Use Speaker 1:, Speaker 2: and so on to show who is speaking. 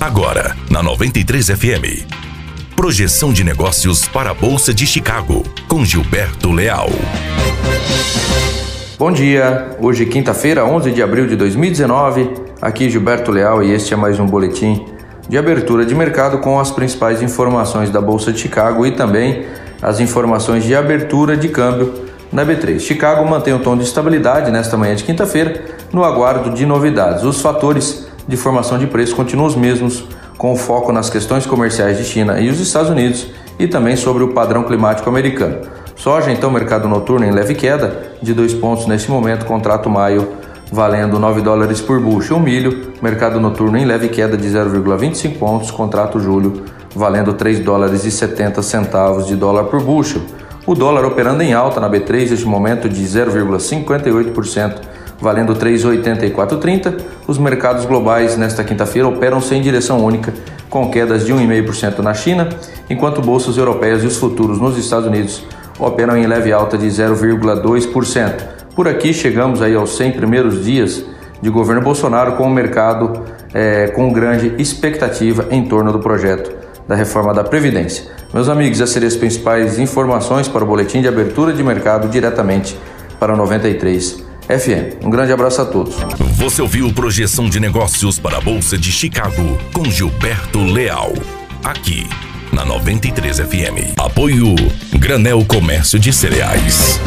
Speaker 1: Agora, na 93 FM. Projeção de negócios para a Bolsa de Chicago, com Gilberto Leal.
Speaker 2: Bom dia, hoje quinta-feira, 11 de abril de 2019. Aqui Gilberto Leal e este é mais um boletim de abertura de mercado com as principais informações da Bolsa de Chicago e também as informações de abertura de câmbio na B3. Chicago mantém o tom de estabilidade nesta manhã de quinta-feira, no aguardo de novidades. Os fatores de formação de preço continuam os mesmos, com foco nas questões comerciais de China e os Estados Unidos e também sobre o padrão climático americano. Soja, então, mercado noturno em leve queda de dois pontos neste momento, contrato maio valendo 9 dólares por bushel. O milho, mercado noturno em leve queda de 0,25 pontos, contrato julho valendo 3 dólares e 70 centavos de dólar por bushel. O dólar operando em alta na B3 neste momento de 0,58%, valendo 3,8430. Os mercados globais nesta quinta-feira operam sem direção única, com quedas de 1,5% na China, enquanto bolsas europeias e os futuros nos Estados Unidos operam em leve alta de 0,2%. Por aqui chegamos aí aos 100 primeiros dias de governo Bolsonaro com o mercado é, com grande expectativa em torno do projeto da reforma da Previdência. Meus amigos, essas seriam as principais informações para o boletim de abertura de mercado diretamente para 93 FM. Um grande abraço a todos.
Speaker 1: Você ouviu Projeção de Negócios para a Bolsa de Chicago com Gilberto Leal. Aqui na 93 FM. Apoio Granel Comércio de Cereais.